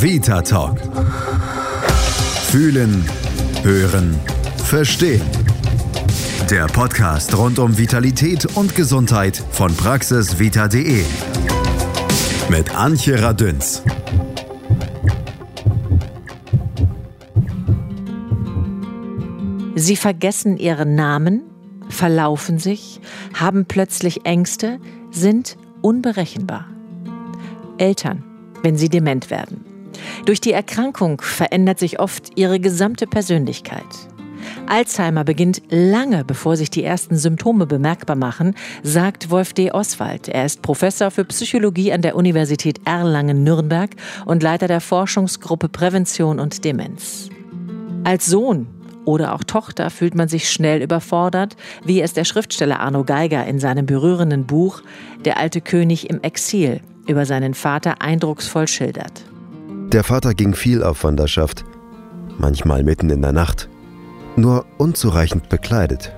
Vita Talk. Fühlen, hören, verstehen. Der Podcast rund um Vitalität und Gesundheit von praxisvita.de. Mit Antje Radünz. Sie vergessen ihren Namen, verlaufen sich, haben plötzlich Ängste, sind unberechenbar. Eltern, wenn sie dement werden. Durch die Erkrankung verändert sich oft ihre gesamte Persönlichkeit. Alzheimer beginnt lange bevor sich die ersten Symptome bemerkbar machen, sagt Wolf D. Oswald. Er ist Professor für Psychologie an der Universität Erlangen-Nürnberg und Leiter der Forschungsgruppe Prävention und Demenz. Als Sohn oder auch Tochter fühlt man sich schnell überfordert, wie es der Schriftsteller Arno Geiger in seinem berührenden Buch Der alte König im Exil über seinen Vater eindrucksvoll schildert. Der Vater ging viel auf Wanderschaft, manchmal mitten in der Nacht, nur unzureichend bekleidet.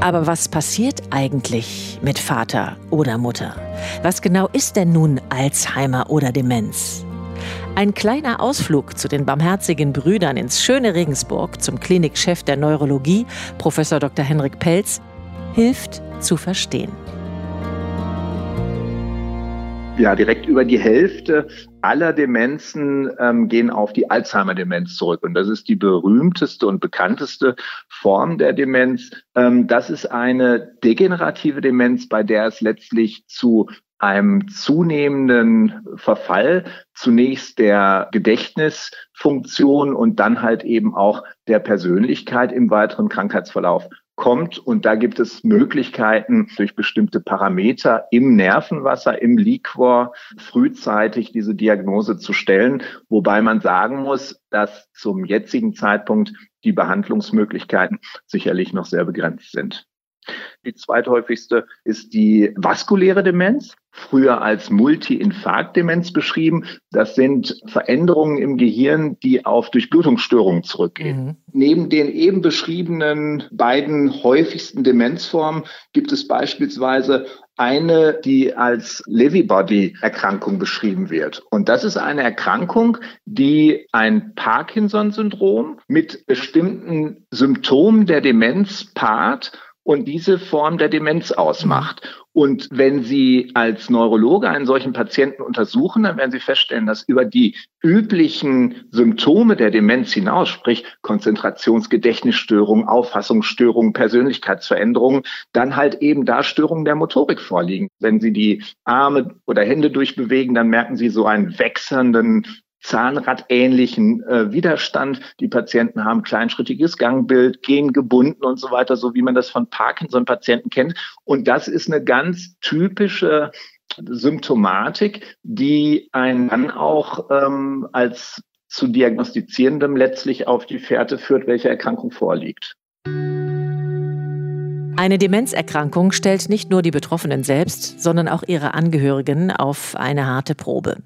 Aber was passiert eigentlich mit Vater oder Mutter? Was genau ist denn nun Alzheimer oder Demenz? Ein kleiner Ausflug zu den barmherzigen Brüdern ins schöne Regensburg zum Klinikchef der Neurologie, Professor Dr. Henrik Pelz, hilft zu verstehen. Ja, direkt über die Hälfte aller Demenzen ähm, gehen auf die Alzheimer-Demenz zurück. Und das ist die berühmteste und bekannteste Form der Demenz. Ähm, das ist eine degenerative Demenz, bei der es letztlich zu einem zunehmenden Verfall zunächst der Gedächtnisfunktion und dann halt eben auch der Persönlichkeit im weiteren Krankheitsverlauf kommt. Und da gibt es Möglichkeiten, durch bestimmte Parameter im Nervenwasser, im Liquor frühzeitig diese Diagnose zu stellen. Wobei man sagen muss, dass zum jetzigen Zeitpunkt die Behandlungsmöglichkeiten sicherlich noch sehr begrenzt sind. Die zweithäufigste ist die vaskuläre Demenz, früher als Multi-Infarkt-Demenz beschrieben. Das sind Veränderungen im Gehirn, die auf Durchblutungsstörungen zurückgehen. Mhm. Neben den eben beschriebenen beiden häufigsten Demenzformen gibt es beispielsweise eine, die als Levy-Body-Erkrankung beschrieben wird. Und das ist eine Erkrankung, die ein Parkinson-Syndrom mit bestimmten Symptomen der Demenz paart und diese Form der Demenz ausmacht. Und wenn Sie als Neurologe einen solchen Patienten untersuchen, dann werden Sie feststellen, dass über die üblichen Symptome der Demenz hinaus, sprich Konzentrationsgedächtnisstörungen, Auffassungsstörungen, Persönlichkeitsveränderungen, dann halt eben da Störungen der Motorik vorliegen. Wenn Sie die Arme oder Hände durchbewegen, dann merken Sie so einen wechselnden Zahnradähnlichen äh, Widerstand. Die Patienten haben kleinschrittiges Gangbild, gehen gebunden und so weiter, so wie man das von Parkinson-Patienten kennt. Und das ist eine ganz typische Symptomatik, die einen dann auch ähm, als zu diagnostizierendem letztlich auf die Fährte führt, welche Erkrankung vorliegt. Eine Demenzerkrankung stellt nicht nur die Betroffenen selbst, sondern auch ihre Angehörigen auf eine harte Probe.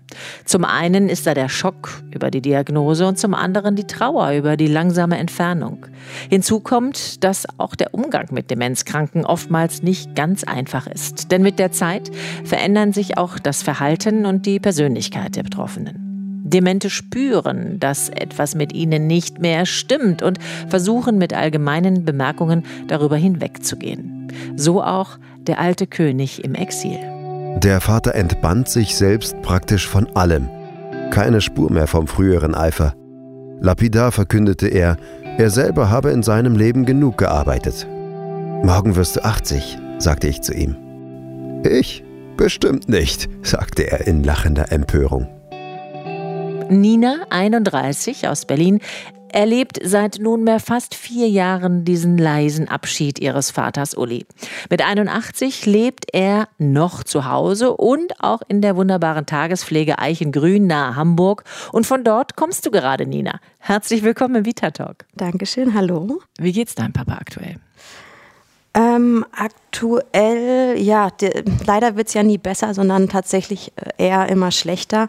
Zum einen ist da der Schock über die Diagnose und zum anderen die Trauer über die langsame Entfernung. Hinzu kommt, dass auch der Umgang mit Demenzkranken oftmals nicht ganz einfach ist. Denn mit der Zeit verändern sich auch das Verhalten und die Persönlichkeit der Betroffenen. Demente spüren, dass etwas mit ihnen nicht mehr stimmt und versuchen mit allgemeinen Bemerkungen darüber hinwegzugehen. So auch der alte König im Exil. Der Vater entband sich selbst praktisch von allem. Keine Spur mehr vom früheren Eifer. Lapidar verkündete er, er selber habe in seinem Leben genug gearbeitet. Morgen wirst du 80, sagte ich zu ihm. Ich? Bestimmt nicht, sagte er in lachender Empörung. Nina, 31, aus Berlin, erlebt seit nunmehr fast vier Jahren diesen leisen Abschied ihres Vaters Uli. Mit 81 lebt er noch zu Hause und auch in der wunderbaren Tagespflege Eichengrün nahe Hamburg. Und von dort kommst du gerade, Nina. Herzlich willkommen im Vita Talk. Dankeschön, hallo. Wie geht's deinem Papa aktuell? Ähm, aktuell, ja, de, leider wird es ja nie besser, sondern tatsächlich äh, eher immer schlechter.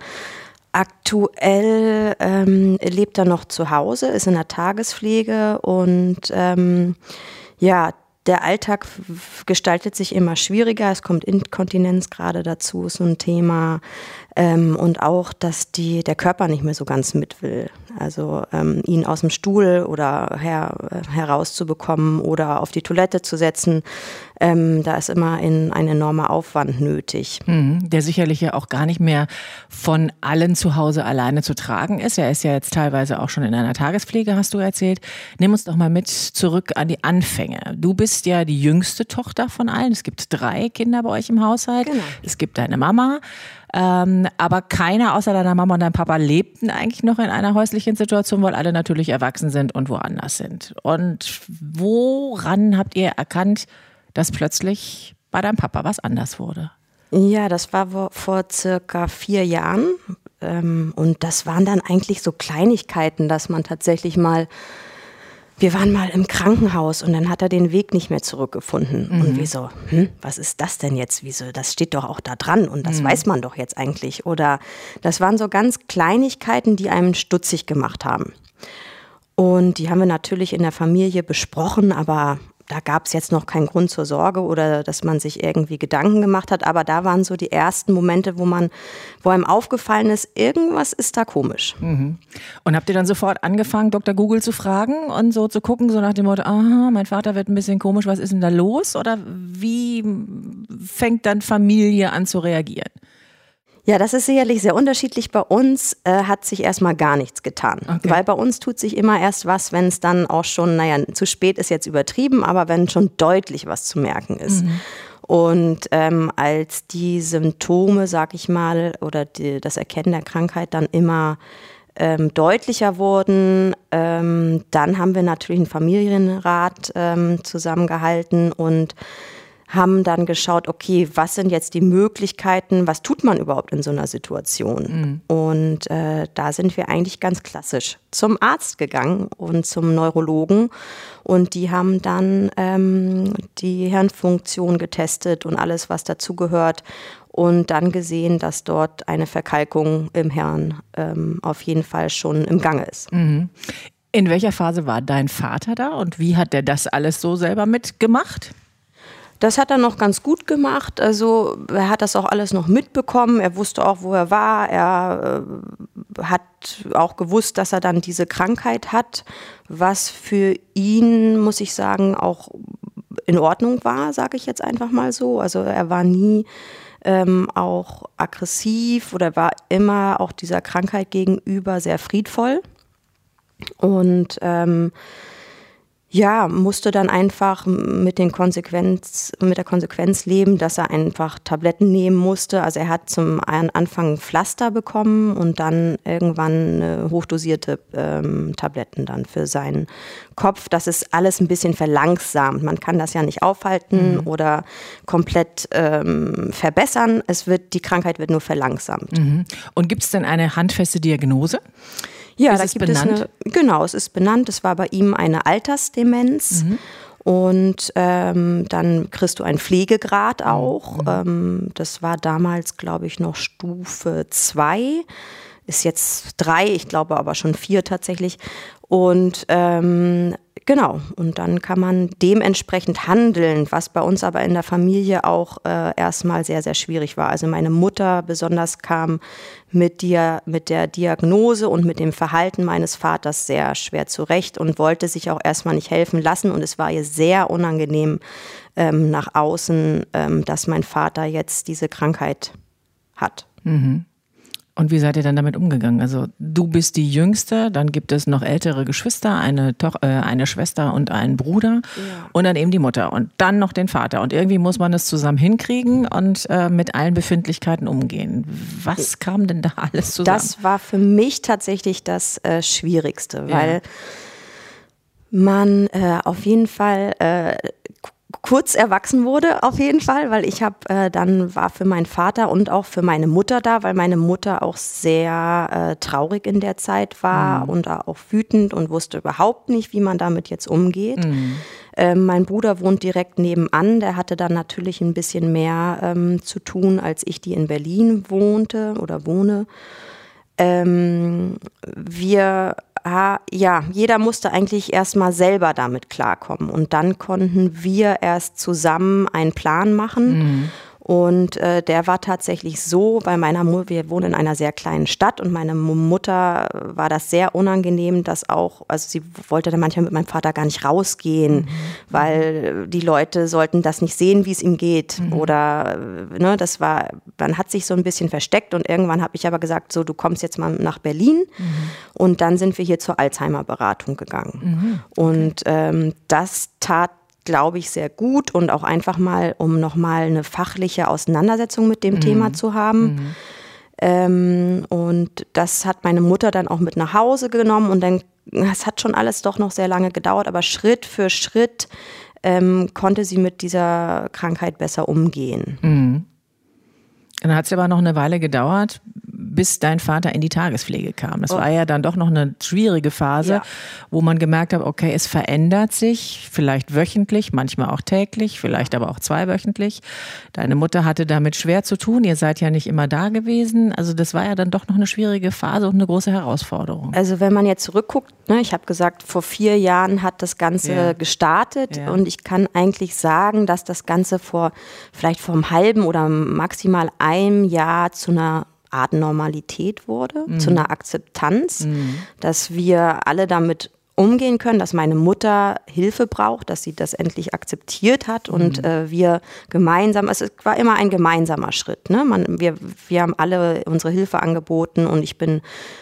Aktuell ähm, lebt er noch zu Hause, ist in der Tagespflege und ähm, ja, der Alltag gestaltet sich immer schwieriger. Es kommt Inkontinenz gerade dazu, ist so ein Thema. Ähm, und auch, dass die, der Körper nicht mehr so ganz mit will. Also ähm, ihn aus dem Stuhl oder her, herauszubekommen oder auf die Toilette zu setzen, ähm, da ist immer in ein enormer Aufwand nötig. Mhm, der sicherlich ja auch gar nicht mehr von allen zu Hause alleine zu tragen ist. Er ist ja jetzt teilweise auch schon in einer Tagespflege, hast du erzählt. Nimm uns doch mal mit zurück an die Anfänge. Du bist ja die jüngste Tochter von allen. Es gibt drei Kinder bei euch im Haushalt. Genau. Es gibt deine Mama. Ähm, aber keiner außer deiner Mama und deinem Papa lebten eigentlich noch in einer häuslichen Situation, weil alle natürlich erwachsen sind und woanders sind. Und woran habt ihr erkannt, dass plötzlich bei deinem Papa was anders wurde? Ja, das war vor circa vier Jahren. Ähm, und das waren dann eigentlich so Kleinigkeiten, dass man tatsächlich mal wir waren mal im Krankenhaus und dann hat er den Weg nicht mehr zurückgefunden. Mhm. Und wir so, hm, was ist das denn jetzt? Wieso? Das steht doch auch da dran und das mhm. weiß man doch jetzt eigentlich. Oder das waren so ganz Kleinigkeiten, die einem stutzig gemacht haben. Und die haben wir natürlich in der Familie besprochen, aber da gab es jetzt noch keinen Grund zur Sorge oder dass man sich irgendwie Gedanken gemacht hat, aber da waren so die ersten Momente, wo man, wo einem aufgefallen ist, irgendwas ist da komisch. Mhm. Und habt ihr dann sofort angefangen, Dr. Google zu fragen und so zu gucken, so nach dem Motto, aha, mein Vater wird ein bisschen komisch, was ist denn da los? Oder wie fängt dann Familie an zu reagieren? Ja, das ist sicherlich sehr unterschiedlich. Bei uns äh, hat sich erstmal gar nichts getan. Okay. Weil bei uns tut sich immer erst was, wenn es dann auch schon, naja, zu spät ist jetzt übertrieben, aber wenn schon deutlich was zu merken ist. Mhm. Und ähm, als die Symptome, sag ich mal, oder die, das Erkennen der Krankheit dann immer ähm, deutlicher wurden, ähm, dann haben wir natürlich einen Familienrat ähm, zusammengehalten und haben dann geschaut, okay, was sind jetzt die Möglichkeiten, was tut man überhaupt in so einer Situation? Mhm. Und äh, da sind wir eigentlich ganz klassisch zum Arzt gegangen und zum Neurologen und die haben dann ähm, die Hirnfunktion getestet und alles, was dazugehört und dann gesehen, dass dort eine Verkalkung im Hirn ähm, auf jeden Fall schon im Gange ist. Mhm. In welcher Phase war dein Vater da und wie hat er das alles so selber mitgemacht? Das hat er noch ganz gut gemacht. Also er hat das auch alles noch mitbekommen. Er wusste auch, wo er war. Er äh, hat auch gewusst, dass er dann diese Krankheit hat, was für ihn, muss ich sagen, auch in Ordnung war, sage ich jetzt einfach mal so. Also er war nie ähm, auch aggressiv oder war immer auch dieser Krankheit gegenüber sehr friedvoll. Und ähm, ja, musste dann einfach mit, den Konsequenz, mit der Konsequenz leben, dass er einfach Tabletten nehmen musste. Also er hat zum Anfang Pflaster bekommen und dann irgendwann hochdosierte ähm, Tabletten dann für seinen Kopf. Das ist alles ein bisschen verlangsamt. Man kann das ja nicht aufhalten mhm. oder komplett ähm, verbessern. Es wird, die Krankheit wird nur verlangsamt. Mhm. Und gibt es denn eine handfeste Diagnose? Ja, ist da gibt benannt? es eine, genau, es ist benannt. Es war bei ihm eine Altersdemenz. Mhm. Und ähm, dann kriegst du einen Pflegegrad mhm. auch. Mhm. Ähm, das war damals, glaube ich, noch Stufe 2. Ist jetzt drei, ich glaube aber schon vier tatsächlich. Und ähm, Genau, und dann kann man dementsprechend handeln, was bei uns aber in der Familie auch äh, erstmal sehr, sehr schwierig war. Also meine Mutter besonders kam mit, dir, mit der Diagnose und mit dem Verhalten meines Vaters sehr schwer zurecht und wollte sich auch erstmal nicht helfen lassen. Und es war ihr sehr unangenehm ähm, nach außen, ähm, dass mein Vater jetzt diese Krankheit hat. Mhm. Und wie seid ihr dann damit umgegangen? Also du bist die Jüngste, dann gibt es noch ältere Geschwister, eine, Toch äh, eine Schwester und einen Bruder ja. und dann eben die Mutter und dann noch den Vater. Und irgendwie muss man es zusammen hinkriegen und äh, mit allen Befindlichkeiten umgehen. Was kam denn da alles zusammen? Das war für mich tatsächlich das äh, Schwierigste, weil ja. man äh, auf jeden Fall äh, kurz erwachsen wurde, auf jeden Fall, weil ich habe äh, dann war für meinen Vater und auch für meine Mutter da, weil meine Mutter auch sehr äh, traurig in der Zeit war mhm. und auch wütend und wusste überhaupt nicht, wie man damit jetzt umgeht. Mhm. Ähm, mein Bruder wohnt direkt nebenan, der hatte dann natürlich ein bisschen mehr ähm, zu tun, als ich, die in Berlin wohnte oder wohne. Ähm, wir ja, jeder musste eigentlich erstmal selber damit klarkommen. Und dann konnten wir erst zusammen einen Plan machen. Mhm. Und äh, der war tatsächlich so bei meiner Mutter, wir wohnen in einer sehr kleinen Stadt und meine Mutter war das sehr unangenehm, dass auch, also sie wollte dann manchmal mit meinem Vater gar nicht rausgehen, mhm. weil die Leute sollten das nicht sehen, wie es ihm geht. Mhm. Oder ne, das war, man hat sich so ein bisschen versteckt und irgendwann habe ich aber gesagt, so du kommst jetzt mal nach Berlin mhm. und dann sind wir hier zur Alzheimer-Beratung gegangen. Mhm. Okay. Und ähm, das tat glaube ich, sehr gut und auch einfach mal, um nochmal eine fachliche Auseinandersetzung mit dem mhm. Thema zu haben. Mhm. Ähm, und das hat meine Mutter dann auch mit nach Hause genommen und dann, es hat schon alles doch noch sehr lange gedauert, aber Schritt für Schritt ähm, konnte sie mit dieser Krankheit besser umgehen. Mhm. Dann hat es aber noch eine Weile gedauert, bis dein Vater in die Tagespflege kam. Das oh. war ja dann doch noch eine schwierige Phase, ja. wo man gemerkt hat, okay, es verändert sich, vielleicht wöchentlich, manchmal auch täglich, vielleicht aber auch zweiwöchentlich. Deine Mutter hatte damit schwer zu tun. Ihr seid ja nicht immer da gewesen. Also das war ja dann doch noch eine schwierige Phase und eine große Herausforderung. Also wenn man jetzt zurückguckt, ne, ich habe gesagt, vor vier Jahren hat das Ganze ja. gestartet ja. und ich kann eigentlich sagen, dass das Ganze vor vielleicht vor einem halben oder maximal einem Jahr zu einer Art Normalität wurde, mhm. zu einer Akzeptanz, mhm. dass wir alle damit umgehen können, dass meine Mutter Hilfe braucht, dass sie das endlich akzeptiert hat und mhm. äh, wir gemeinsam, es war immer ein gemeinsamer Schritt. Ne? Man, wir, wir haben alle unsere Hilfe angeboten und ich bin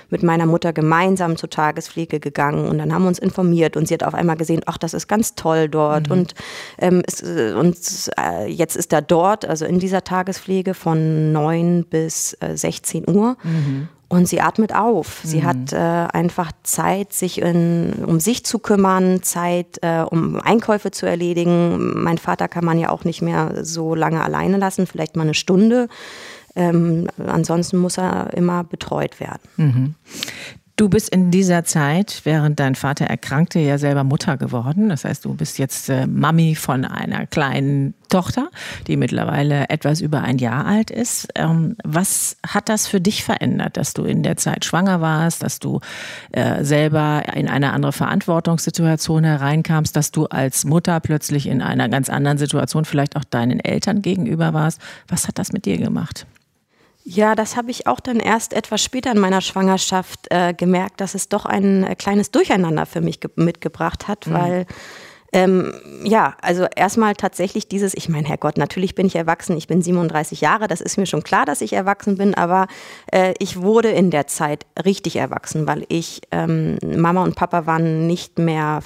mit meiner Mutter gemeinsam zur Tagespflege gegangen und dann haben wir uns informiert und sie hat auf einmal gesehen, ach, das ist ganz toll dort mhm. und, ähm, es, äh, und äh, jetzt ist er dort, also in dieser Tagespflege von 9 bis äh, 16 Uhr. Mhm. Und sie atmet auf. Sie mhm. hat äh, einfach Zeit, sich in, um sich zu kümmern, Zeit, äh, um Einkäufe zu erledigen. Mein Vater kann man ja auch nicht mehr so lange alleine lassen, vielleicht mal eine Stunde. Ähm, ansonsten muss er immer betreut werden. Mhm. Du bist in dieser Zeit, während dein Vater erkrankte, ja selber Mutter geworden. Das heißt, du bist jetzt äh, Mami von einer kleinen Tochter, die mittlerweile etwas über ein Jahr alt ist. Ähm, was hat das für dich verändert, dass du in der Zeit schwanger warst, dass du äh, selber in eine andere Verantwortungssituation hereinkamst, dass du als Mutter plötzlich in einer ganz anderen Situation vielleicht auch deinen Eltern gegenüber warst? Was hat das mit dir gemacht? Ja, das habe ich auch dann erst etwas später in meiner Schwangerschaft äh, gemerkt, dass es doch ein äh, kleines Durcheinander für mich mitgebracht hat, mhm. weil ähm, ja, also erstmal tatsächlich dieses, ich meine, Herrgott, natürlich bin ich erwachsen, ich bin 37 Jahre, das ist mir schon klar, dass ich erwachsen bin, aber äh, ich wurde in der Zeit richtig erwachsen, weil ich, ähm, Mama und Papa waren nicht mehr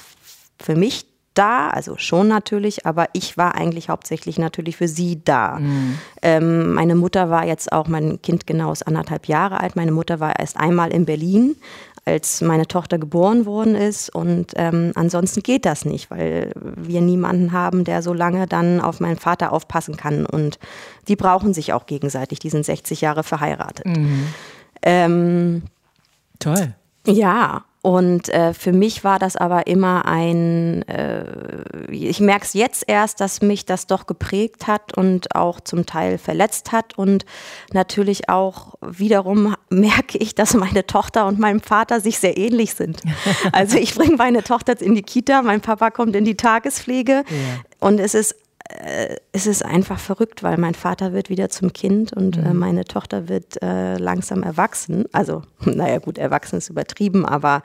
für mich da, also schon natürlich, aber ich war eigentlich hauptsächlich natürlich für sie da. Mhm. Ähm, meine Mutter war jetzt auch, mein Kind genau ist anderthalb Jahre alt, meine Mutter war erst einmal in Berlin, als meine Tochter geboren worden ist und ähm, ansonsten geht das nicht, weil wir niemanden haben, der so lange dann auf meinen Vater aufpassen kann und die brauchen sich auch gegenseitig, die sind 60 Jahre verheiratet. Mhm. Ähm, Toll. Ja, und äh, für mich war das aber immer ein, äh, ich merke es jetzt erst, dass mich das doch geprägt hat und auch zum Teil verletzt hat. Und natürlich auch wiederum merke ich, dass meine Tochter und mein Vater sich sehr ähnlich sind. Also ich bringe meine Tochter jetzt in die Kita, mein Papa kommt in die Tagespflege. Ja. Und es ist äh, es ist einfach verrückt, weil mein Vater wird wieder zum Kind und äh, mhm. äh, meine Tochter wird äh, langsam erwachsen. Also, naja, gut, erwachsen ist übertrieben, aber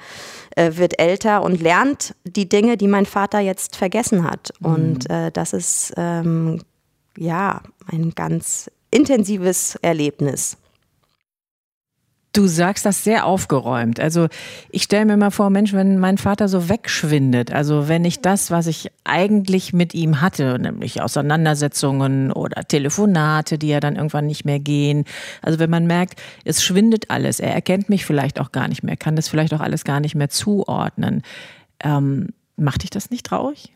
äh, wird älter und lernt die Dinge, die mein Vater jetzt vergessen hat. Mhm. Und äh, das ist ähm, ja ein ganz intensives Erlebnis. Du sagst das sehr aufgeräumt. Also ich stelle mir mal vor, Mensch, wenn mein Vater so wegschwindet, also wenn ich das, was ich eigentlich mit ihm hatte, nämlich Auseinandersetzungen oder Telefonate, die ja dann irgendwann nicht mehr gehen, also wenn man merkt, es schwindet alles, er erkennt mich vielleicht auch gar nicht mehr, kann das vielleicht auch alles gar nicht mehr zuordnen, ähm, macht dich das nicht traurig?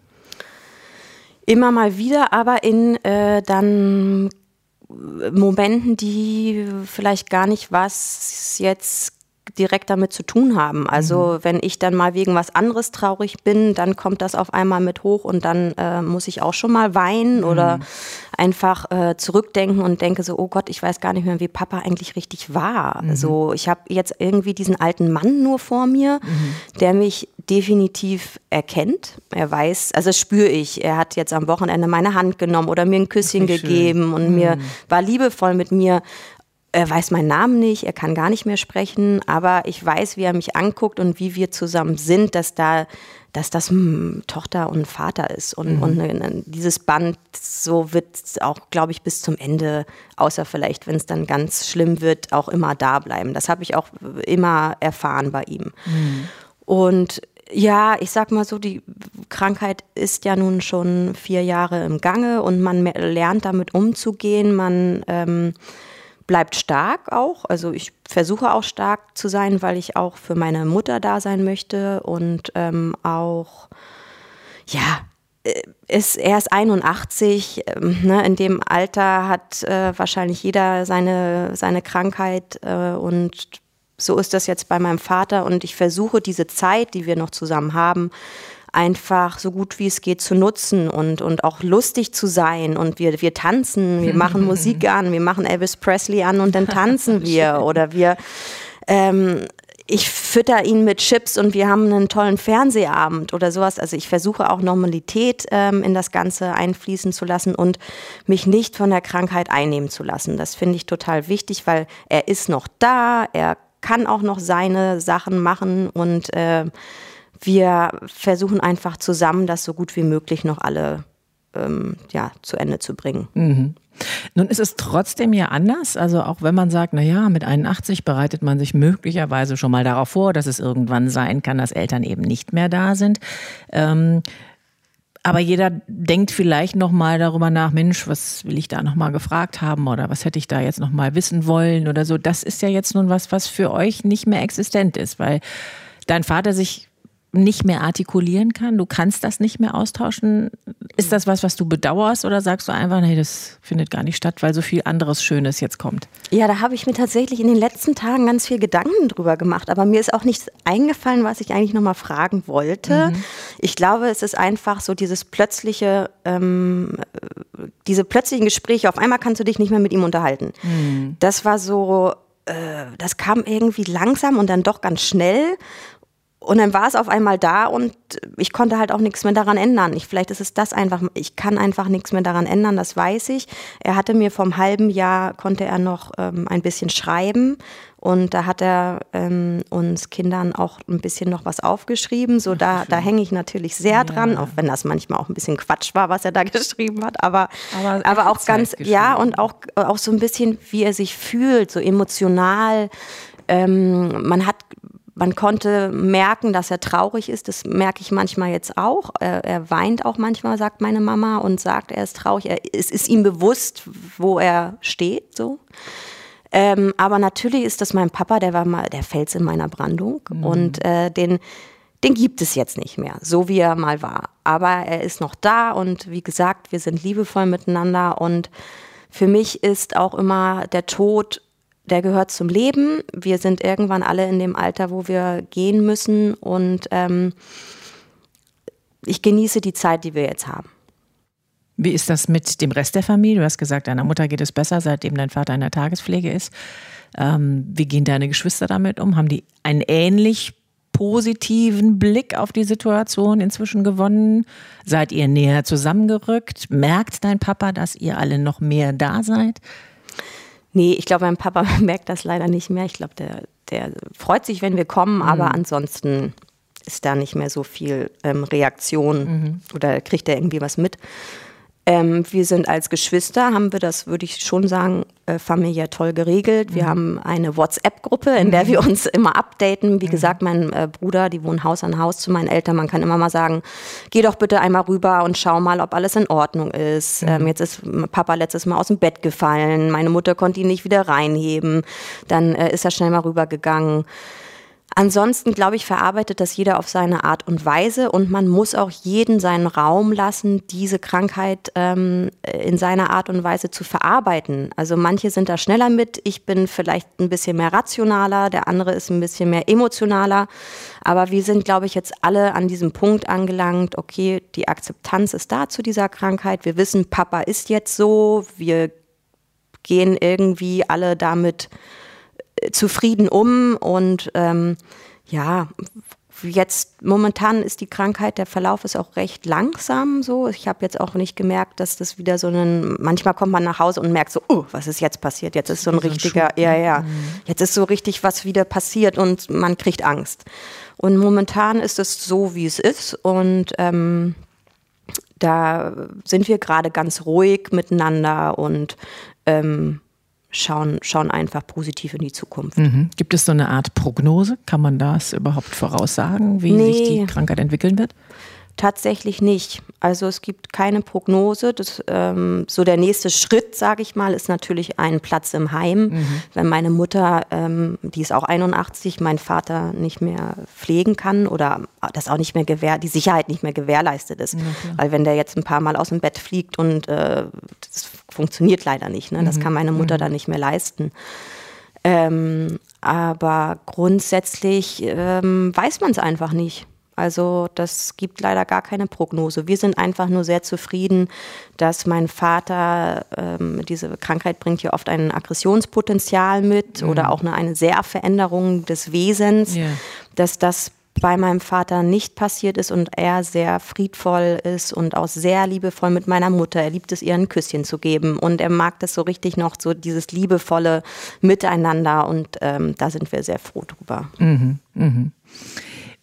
Immer mal wieder, aber in äh, dann Momenten, die vielleicht gar nicht was jetzt direkt damit zu tun haben. Also mhm. wenn ich dann mal wegen was anderes traurig bin, dann kommt das auf einmal mit hoch und dann äh, muss ich auch schon mal weinen mhm. oder einfach äh, zurückdenken und denke so, oh Gott, ich weiß gar nicht mehr, wie Papa eigentlich richtig war. Mhm. So, ich habe jetzt irgendwie diesen alten Mann nur vor mir, mhm. der mich definitiv erkennt. Er weiß, also das spüre ich. Er hat jetzt am Wochenende meine Hand genommen oder mir ein Küsschen gegeben schön. und mir mhm. war liebevoll mit mir er weiß meinen Namen nicht, er kann gar nicht mehr sprechen, aber ich weiß, wie er mich anguckt und wie wir zusammen sind, dass da, dass das hm, Tochter und Vater ist. Und, mhm. und ne, dieses Band, so wird auch, glaube ich, bis zum Ende, außer vielleicht, wenn es dann ganz schlimm wird, auch immer da bleiben. Das habe ich auch immer erfahren bei ihm. Mhm. Und ja, ich sag mal so, die Krankheit ist ja nun schon vier Jahre im Gange und man lernt damit umzugehen. Man ähm, bleibt stark auch. Also ich versuche auch stark zu sein, weil ich auch für meine Mutter da sein möchte und ähm, auch, ja, äh, ist, er ist 81, ähm, ne, in dem Alter hat äh, wahrscheinlich jeder seine, seine Krankheit äh, und so ist das jetzt bei meinem Vater und ich versuche diese Zeit, die wir noch zusammen haben, einfach so gut wie es geht zu nutzen und, und auch lustig zu sein. Und wir, wir tanzen, wir machen Musik an, wir machen Elvis Presley an und dann tanzen wir. Oder wir, ähm, ich fütter ihn mit Chips und wir haben einen tollen Fernsehabend oder sowas. Also ich versuche auch Normalität ähm, in das Ganze einfließen zu lassen und mich nicht von der Krankheit einnehmen zu lassen. Das finde ich total wichtig, weil er ist noch da, er kann auch noch seine Sachen machen und äh, wir versuchen einfach zusammen, das so gut wie möglich noch alle ähm, ja, zu Ende zu bringen. Mhm. Nun ist es trotzdem ja anders. Also auch wenn man sagt, na ja, mit 81 bereitet man sich möglicherweise schon mal darauf vor, dass es irgendwann sein kann, dass Eltern eben nicht mehr da sind. Ähm, aber jeder denkt vielleicht noch mal darüber nach, Mensch, was will ich da noch mal gefragt haben oder was hätte ich da jetzt noch mal wissen wollen oder so. Das ist ja jetzt nun was, was für euch nicht mehr existent ist, weil dein Vater sich nicht mehr artikulieren kann? Du kannst das nicht mehr austauschen? Ist das was, was du bedauerst oder sagst du einfach, nee, das findet gar nicht statt, weil so viel anderes Schönes jetzt kommt? Ja, da habe ich mir tatsächlich in den letzten Tagen ganz viel Gedanken drüber gemacht, aber mir ist auch nichts eingefallen, was ich eigentlich nochmal fragen wollte. Mhm. Ich glaube, es ist einfach so dieses plötzliche, ähm, diese plötzlichen Gespräche, auf einmal kannst du dich nicht mehr mit ihm unterhalten. Mhm. Das war so, äh, das kam irgendwie langsam und dann doch ganz schnell. Und dann war es auf einmal da und ich konnte halt auch nichts mehr daran ändern. Ich, vielleicht ist es das einfach, ich kann einfach nichts mehr daran ändern, das weiß ich. Er hatte mir vom halben Jahr, konnte er noch ähm, ein bisschen schreiben und da hat er ähm, uns Kindern auch ein bisschen noch was aufgeschrieben. So, da, da hänge ich natürlich sehr dran, ja. auch wenn das manchmal auch ein bisschen Quatsch war, was er da geschrieben hat. Aber, aber, aber auch ganz, ja, und auch, auch so ein bisschen, wie er sich fühlt, so emotional. Ähm, man hat man konnte merken, dass er traurig ist. Das merke ich manchmal jetzt auch. Er, er, weint auch manchmal, sagt meine Mama, und sagt, er ist traurig. Er, es ist ihm bewusst, wo er steht. So. Ähm, aber natürlich ist das mein Papa, der war mal der Fels in meiner Brandung. Mhm. Und äh, den, den gibt es jetzt nicht mehr, so wie er mal war. Aber er ist noch da und wie gesagt, wir sind liebevoll miteinander. Und für mich ist auch immer der Tod der gehört zum Leben. Wir sind irgendwann alle in dem Alter, wo wir gehen müssen und ähm, ich genieße die Zeit, die wir jetzt haben. Wie ist das mit dem Rest der Familie? Du hast gesagt, deiner Mutter geht es besser, seitdem dein Vater in der Tagespflege ist. Ähm, wie gehen deine Geschwister damit um? Haben die einen ähnlich positiven Blick auf die Situation inzwischen gewonnen? Seid ihr näher zusammengerückt? Merkt dein Papa, dass ihr alle noch mehr da seid? Nee, ich glaube, mein Papa merkt das leider nicht mehr. Ich glaube, der, der freut sich, wenn wir kommen, mhm. aber ansonsten ist da nicht mehr so viel ähm, Reaktion mhm. oder kriegt er irgendwie was mit. Ähm, wir sind als Geschwister, haben wir das, würde ich schon sagen, äh, familiär toll geregelt. Wir mhm. haben eine WhatsApp-Gruppe, in der wir uns immer updaten. Wie mhm. gesagt, mein äh, Bruder, die wohnen Haus an Haus zu meinen Eltern. Man kann immer mal sagen, geh doch bitte einmal rüber und schau mal, ob alles in Ordnung ist. Mhm. Ähm, jetzt ist Papa letztes Mal aus dem Bett gefallen. Meine Mutter konnte ihn nicht wieder reinheben. Dann äh, ist er schnell mal rübergegangen. Ansonsten, glaube ich, verarbeitet das jeder auf seine Art und Weise und man muss auch jeden seinen Raum lassen, diese Krankheit ähm, in seiner Art und Weise zu verarbeiten. Also manche sind da schneller mit, ich bin vielleicht ein bisschen mehr rationaler, der andere ist ein bisschen mehr emotionaler. Aber wir sind, glaube ich, jetzt alle an diesem Punkt angelangt, okay, die Akzeptanz ist da zu dieser Krankheit. Wir wissen, Papa ist jetzt so, wir gehen irgendwie alle damit zufrieden um und ähm, ja, jetzt momentan ist die Krankheit, der Verlauf ist auch recht langsam so. Ich habe jetzt auch nicht gemerkt, dass das wieder so ein, manchmal kommt man nach Hause und merkt so, oh, was ist jetzt passiert? Jetzt ist so ein richtiger, ja, ja, mhm. jetzt ist so richtig was wieder passiert und man kriegt Angst. Und momentan ist es so, wie es ist und ähm, da sind wir gerade ganz ruhig miteinander und ähm, schauen, schauen einfach positiv in die Zukunft. Mhm. Gibt es so eine Art Prognose? Kann man das überhaupt voraussagen, wie nee. sich die Krankheit entwickeln wird? Tatsächlich nicht. Also es gibt keine Prognose. Das, ähm, so der nächste Schritt, sage ich mal, ist natürlich ein Platz im Heim. Mhm. Wenn meine Mutter, ähm, die ist auch 81, mein Vater nicht mehr pflegen kann oder das auch nicht mehr gewähr, die Sicherheit nicht mehr gewährleistet ist. Mhm. Weil wenn der jetzt ein paar Mal aus dem Bett fliegt und äh, das funktioniert leider nicht, ne? das mhm. kann meine Mutter mhm. dann nicht mehr leisten. Ähm, aber grundsätzlich ähm, weiß man es einfach nicht. Also das gibt leider gar keine Prognose. Wir sind einfach nur sehr zufrieden, dass mein Vater, ähm, diese Krankheit bringt ja oft ein Aggressionspotenzial mit mhm. oder auch eine, eine sehr Veränderung des Wesens, yeah. dass das bei meinem Vater nicht passiert ist und er sehr friedvoll ist und auch sehr liebevoll mit meiner Mutter. Er liebt es, ihr ein Küsschen zu geben und er mag das so richtig noch, so dieses liebevolle Miteinander und ähm, da sind wir sehr froh drüber. Mhm, mh.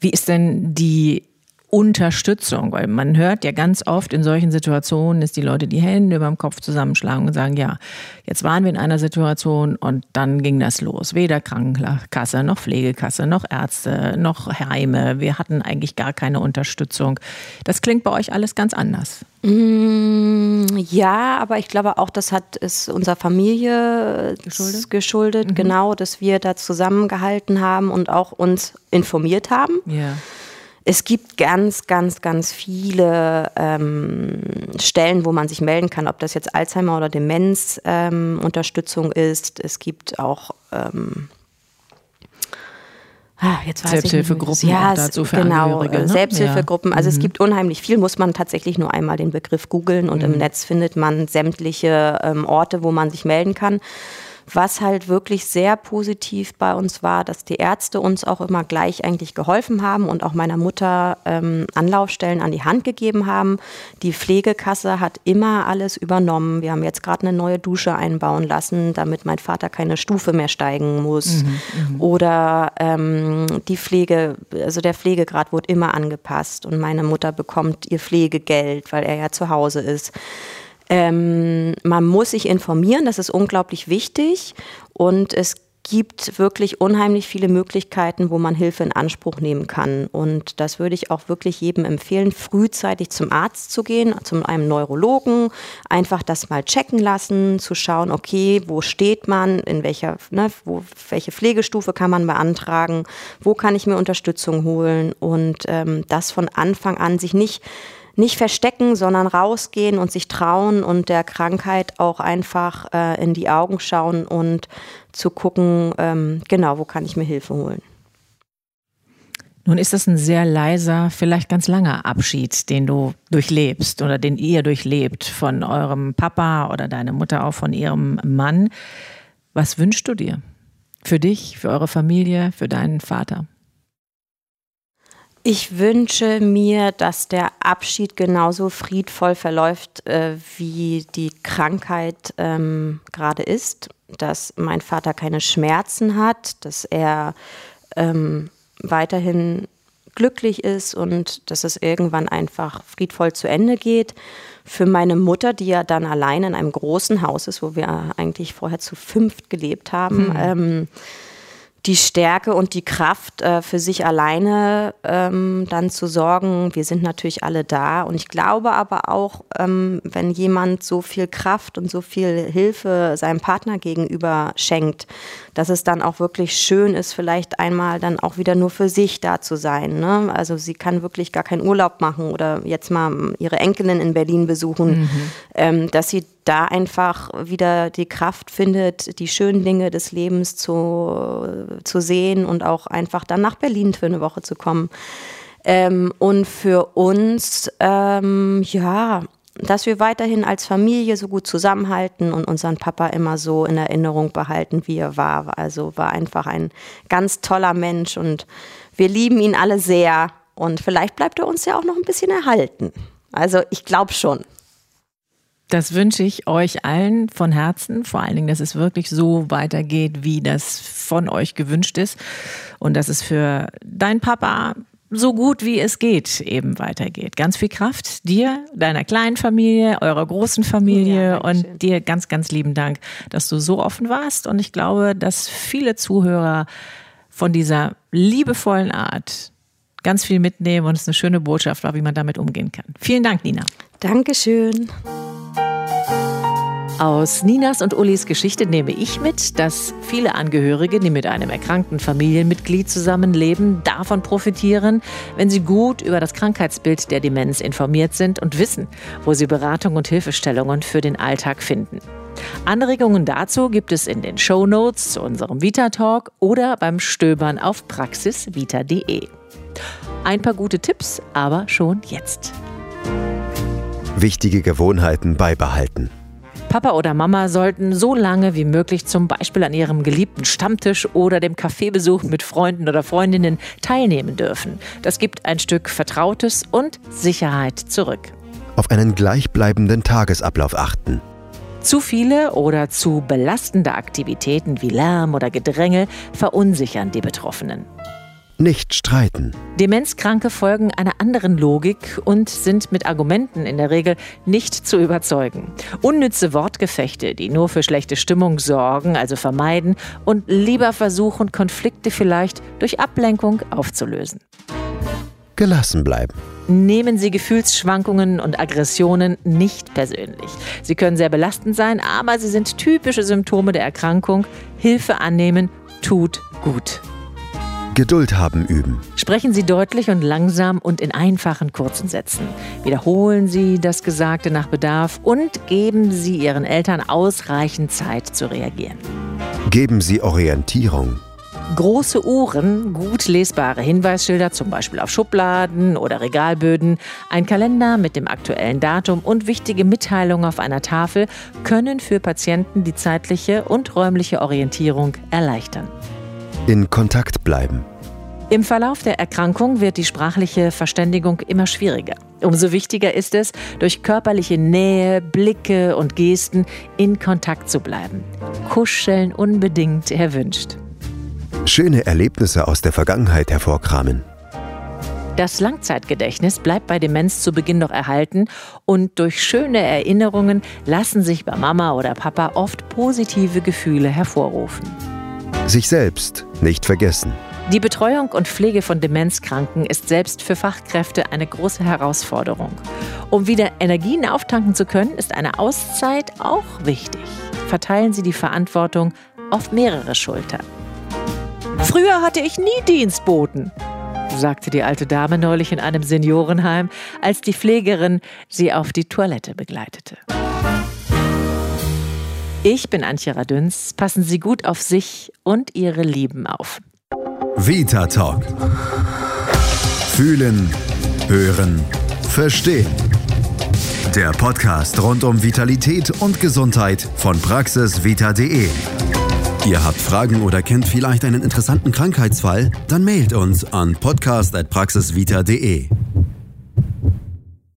Wie ist denn die Unterstützung, weil man hört ja ganz oft in solchen Situationen, dass die Leute die Hände über dem Kopf zusammenschlagen und sagen, ja, jetzt waren wir in einer Situation und dann ging das los. Weder Krankenkasse noch Pflegekasse noch Ärzte noch Heime. Wir hatten eigentlich gar keine Unterstützung. Das klingt bei euch alles ganz anders. Mm, ja, aber ich glaube auch, das hat ist unserer Familie geschuldet, geschuldet mhm. genau, dass wir da zusammengehalten haben und auch uns informiert haben. Ja. Es gibt ganz, ganz, ganz viele ähm, Stellen, wo man sich melden kann, ob das jetzt Alzheimer oder Demenz ähm, Unterstützung ist. Es gibt auch ähm, Ah, Selbsthilfegruppen ja, dazu für genau, ne? Selbsthilfegruppen. Also mhm. es gibt unheimlich viel, muss man tatsächlich nur einmal den Begriff googeln und mhm. im Netz findet man sämtliche ähm, Orte, wo man sich melden kann. Was halt wirklich sehr positiv bei uns war, dass die Ärzte uns auch immer gleich eigentlich geholfen haben und auch meiner Mutter ähm, Anlaufstellen an die Hand gegeben haben. Die Pflegekasse hat immer alles übernommen. Wir haben jetzt gerade eine neue Dusche einbauen lassen, damit mein Vater keine Stufe mehr steigen muss. Mhm, mhm. Oder ähm, die Pflege, also der Pflegegrad wurde immer angepasst und meine Mutter bekommt ihr Pflegegeld, weil er ja zu Hause ist. Ähm, man muss sich informieren, das ist unglaublich wichtig und es gibt wirklich unheimlich viele Möglichkeiten, wo man Hilfe in Anspruch nehmen kann. Und das würde ich auch wirklich jedem empfehlen, frühzeitig zum Arzt zu gehen, zu einem Neurologen, einfach das mal checken lassen, zu schauen, okay, wo steht man, in welcher, ne, wo, welche Pflegestufe kann man beantragen, wo kann ich mir Unterstützung holen und ähm, das von Anfang an sich nicht nicht verstecken, sondern rausgehen und sich trauen und der Krankheit auch einfach äh, in die Augen schauen und zu gucken, ähm, genau, wo kann ich mir Hilfe holen. Nun ist das ein sehr leiser, vielleicht ganz langer Abschied, den du durchlebst oder den ihr durchlebt von eurem Papa oder deine Mutter auch von ihrem Mann. Was wünschst du dir? Für dich, für eure Familie, für deinen Vater? Ich wünsche mir, dass der Abschied genauso friedvoll verläuft, äh, wie die Krankheit ähm, gerade ist. Dass mein Vater keine Schmerzen hat, dass er ähm, weiterhin glücklich ist und dass es irgendwann einfach friedvoll zu Ende geht. Für meine Mutter, die ja dann allein in einem großen Haus ist, wo wir eigentlich vorher zu fünft gelebt haben, mhm. ähm, die Stärke und die Kraft äh, für sich alleine ähm, dann zu sorgen. Wir sind natürlich alle da und ich glaube aber auch, ähm, wenn jemand so viel Kraft und so viel Hilfe seinem Partner gegenüber schenkt, dass es dann auch wirklich schön ist, vielleicht einmal dann auch wieder nur für sich da zu sein. Ne? Also sie kann wirklich gar keinen Urlaub machen oder jetzt mal ihre Enkelin in Berlin besuchen, mhm. ähm, dass sie da einfach wieder die Kraft findet, die schönen Dinge des Lebens zu, zu sehen und auch einfach dann nach Berlin für eine Woche zu kommen. Ähm, und für uns, ähm, ja, dass wir weiterhin als Familie so gut zusammenhalten und unseren Papa immer so in Erinnerung behalten, wie er war. Also war einfach ein ganz toller Mensch und wir lieben ihn alle sehr und vielleicht bleibt er uns ja auch noch ein bisschen erhalten. Also ich glaube schon. Das wünsche ich euch allen von Herzen, vor allen Dingen, dass es wirklich so weitergeht, wie das von euch gewünscht ist und dass es für dein Papa so gut wie es geht eben weitergeht. Ganz viel Kraft dir, deiner kleinen Familie, eurer großen Familie ja, und dir ganz, ganz lieben Dank, dass du so offen warst. Und ich glaube, dass viele Zuhörer von dieser liebevollen Art ganz viel mitnehmen und es eine schöne Botschaft war, wie man damit umgehen kann. Vielen Dank, Nina. Dankeschön. Aus Ninas und Ulis Geschichte nehme ich mit, dass viele Angehörige, die mit einem erkrankten Familienmitglied zusammenleben, davon profitieren, wenn sie gut über das Krankheitsbild der Demenz informiert sind und wissen, wo sie Beratung und Hilfestellungen für den Alltag finden. Anregungen dazu gibt es in den Show Notes zu unserem Vita Talk oder beim Stöbern auf praxisvita.de. Ein paar gute Tipps, aber schon jetzt. Wichtige Gewohnheiten beibehalten. Papa oder Mama sollten so lange wie möglich zum Beispiel an ihrem geliebten Stammtisch oder dem Kaffeebesuch mit Freunden oder Freundinnen teilnehmen dürfen. Das gibt ein Stück Vertrautes und Sicherheit zurück. Auf einen gleichbleibenden Tagesablauf achten. Zu viele oder zu belastende Aktivitäten wie Lärm oder Gedränge verunsichern die Betroffenen. Nicht streiten. Demenzkranke folgen einer anderen Logik und sind mit Argumenten in der Regel nicht zu überzeugen. Unnütze Wortgefechte, die nur für schlechte Stimmung sorgen, also vermeiden und lieber versuchen, Konflikte vielleicht durch Ablenkung aufzulösen. Gelassen bleiben. Nehmen Sie Gefühlsschwankungen und Aggressionen nicht persönlich. Sie können sehr belastend sein, aber sie sind typische Symptome der Erkrankung. Hilfe annehmen tut gut. Geduld haben üben. Sprechen Sie deutlich und langsam und in einfachen kurzen Sätzen. Wiederholen Sie das Gesagte nach Bedarf und geben Sie Ihren Eltern ausreichend Zeit zu reagieren. Geben Sie Orientierung. Große Uhren, gut lesbare Hinweisschilder, zum Beispiel auf Schubladen oder Regalböden, ein Kalender mit dem aktuellen Datum und wichtige Mitteilungen auf einer Tafel können für Patienten die zeitliche und räumliche Orientierung erleichtern in Kontakt bleiben. Im Verlauf der Erkrankung wird die sprachliche Verständigung immer schwieriger. Umso wichtiger ist es, durch körperliche Nähe, Blicke und Gesten in Kontakt zu bleiben. Kuscheln unbedingt erwünscht. Schöne Erlebnisse aus der Vergangenheit hervorkramen. Das Langzeitgedächtnis bleibt bei Demenz zu Beginn noch erhalten und durch schöne Erinnerungen lassen sich bei Mama oder Papa oft positive Gefühle hervorrufen. Sich selbst nicht vergessen. Die Betreuung und Pflege von Demenzkranken ist selbst für Fachkräfte eine große Herausforderung. Um wieder Energien auftanken zu können, ist eine Auszeit auch wichtig. Verteilen Sie die Verantwortung auf mehrere Schultern. Früher hatte ich nie Dienstboten, sagte die alte Dame neulich in einem Seniorenheim, als die Pflegerin sie auf die Toilette begleitete. Ich bin Antje Radüns. Passen Sie gut auf sich und Ihre Lieben auf. Vita Talk. Fühlen, hören, verstehen. Der Podcast rund um Vitalität und Gesundheit von praxisvita.de. Ihr habt Fragen oder kennt vielleicht einen interessanten Krankheitsfall? Dann mailt uns an podcast.praxisvita.de.